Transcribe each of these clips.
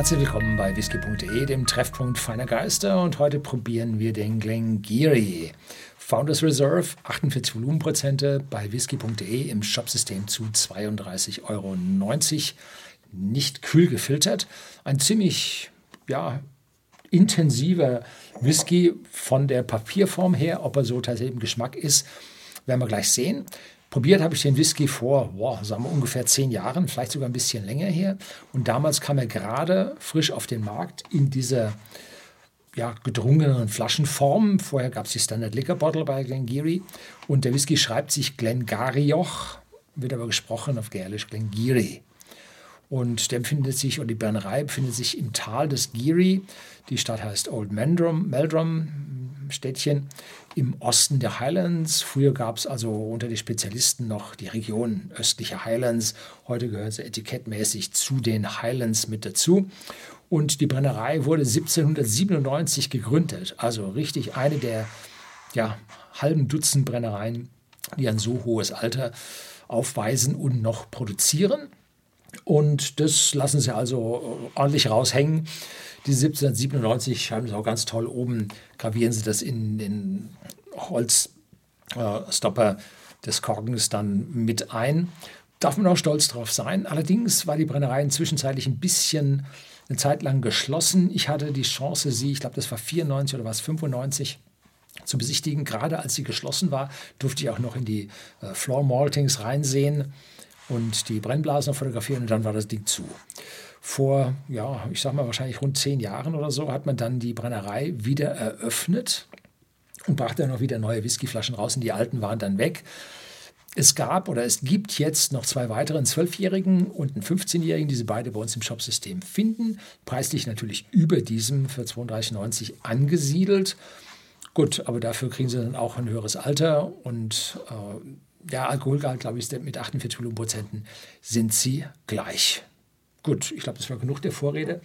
Herzlich willkommen bei whisky.de, dem Treffpunkt feiner Geister. Und heute probieren wir den Glengarry. Founders Reserve, 48 Volumenprozente bei whisky.de im Shopsystem zu 32,90 Euro. Nicht kühl gefiltert. Ein ziemlich ja, intensiver Whisky von der Papierform her. Ob er so tatsächlich im Geschmack ist, werden wir gleich sehen. Probiert habe ich den Whisky vor, boah, sagen wir ungefähr zehn Jahren, vielleicht sogar ein bisschen länger her. Und damals kam er gerade frisch auf den Markt in dieser ja, gedrungenen Flaschenform. Vorher gab es die Standard Liquor Bottle bei Glengarry. Und der Whisky schreibt sich Glengarioch, wird aber gesprochen auf Gälisch Glengarry. Und der befindet sich, oder die Brennerei befindet sich im Tal des Geary. Die Stadt heißt Old Meldrum Städtchen im Osten der Highlands. Früher gab es also unter den Spezialisten noch die Region östliche Highlands. Heute gehört sie etikettmäßig zu den Highlands mit dazu. Und die Brennerei wurde 1797 gegründet. Also richtig eine der ja, halben Dutzend Brennereien, die ein so hohes Alter aufweisen und noch produzieren. Und das lassen sie also ordentlich raushängen. Die 1797 schreiben sie auch ganz toll oben, gravieren sie das in den Holzstopper äh, des Korkens dann mit ein. Darf man auch stolz drauf sein. Allerdings war die Brennerei zwischenzeitlich ein bisschen eine Zeit lang geschlossen. Ich hatte die Chance, sie, ich glaube, das war 94 oder was, 95, zu besichtigen. Gerade als sie geschlossen war, durfte ich auch noch in die äh, Floor Maltings reinsehen und die Brennblasen fotografieren und dann war das Ding zu vor, ja, ich sag mal wahrscheinlich rund zehn Jahren oder so, hat man dann die Brennerei wieder eröffnet und brachte dann auch wieder neue Whiskyflaschen raus und die alten waren dann weg. Es gab oder es gibt jetzt noch zwei weitere, einen Zwölfjährigen und einen 15-Jährigen, die Sie beide bei uns im Shopsystem finden. Preislich natürlich über diesem für 32,90 angesiedelt. Gut, aber dafür kriegen Sie dann auch ein höheres Alter und äh, der Alkoholgehalt, glaube ich, mit 48 Volumenprozenten sind sie gleich. Gut, ich glaube, das war genug der Vorrede.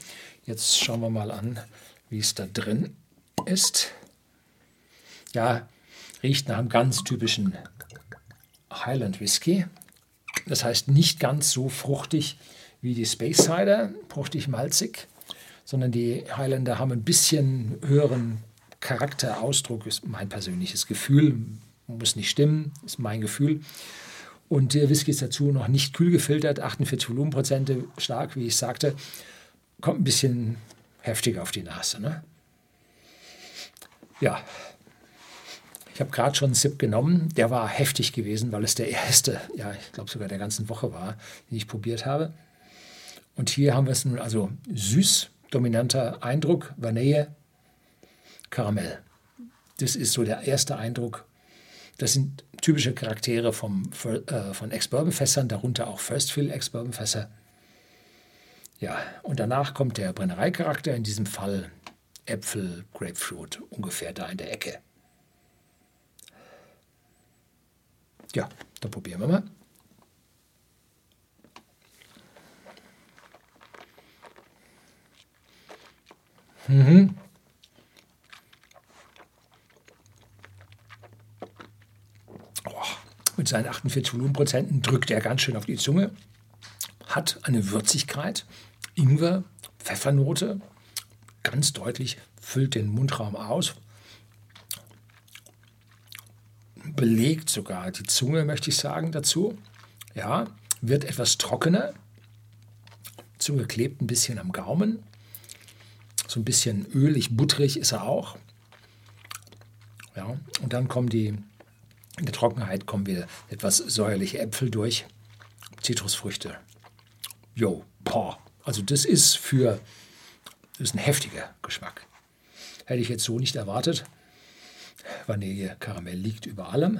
Jetzt schauen wir mal an, wie es da drin ist. Ja, riecht nach einem ganz typischen Highland Whisky. Das heißt nicht ganz so fruchtig wie die Space Cider, fruchtig malzig, sondern die Highlander haben ein bisschen höheren Charakterausdruck, ist mein persönliches Gefühl, muss nicht stimmen, ist mein Gefühl. Und der Whisky ist dazu noch nicht kühl gefiltert, 48 Volumenprozente stark, wie ich sagte. Kommt ein bisschen heftig auf die Nase. Ne? Ja, ich habe gerade schon einen Sip genommen. Der war heftig gewesen, weil es der erste, ja, ich glaube sogar der ganzen Woche war, den ich probiert habe. Und hier haben wir es nun also süß, dominanter Eindruck, Vanille, Karamell. Das ist so der erste Eindruck. Das sind typische Charaktere vom, äh, von Ex-Bourbon-Fässern, darunter auch First Fill Ex-Bourbon-Fässer. Ja, und danach kommt der Brennereicharakter, in diesem Fall Äpfel, Grapefruit, ungefähr da in der Ecke. Ja, dann probieren wir mal. Mhm. Mit seinen 48 Volumenprozenten drückt er ganz schön auf die Zunge, hat eine Würzigkeit, Ingwer, Pfeffernote, ganz deutlich, füllt den Mundraum aus, belegt sogar die Zunge, möchte ich sagen, dazu. Ja, wird etwas trockener, Zunge klebt ein bisschen am Gaumen, so ein bisschen ölig, butterig ist er auch. Ja, und dann kommen die in der Trockenheit kommen wir etwas säuerliche Äpfel durch, Zitrusfrüchte. Jo, boah. Also das ist für, das ist ein heftiger Geschmack. Hätte ich jetzt so nicht erwartet. Vanille, Karamell liegt über allem.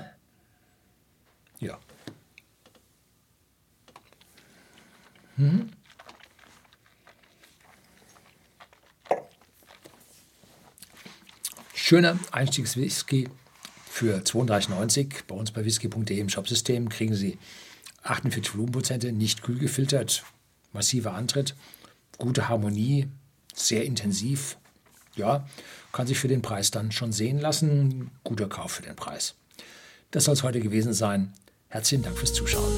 Ja. Mhm. Schöner Einstiegswhisky für 32,90 bei uns bei whisky.de im Shopsystem kriegen Sie 48 Volumenprozente, nicht kühl gefiltert, massiver Antritt, gute Harmonie, sehr intensiv. Ja, kann sich für den Preis dann schon sehen lassen. Guter Kauf für den Preis. Das soll es heute gewesen sein. Herzlichen Dank fürs Zuschauen.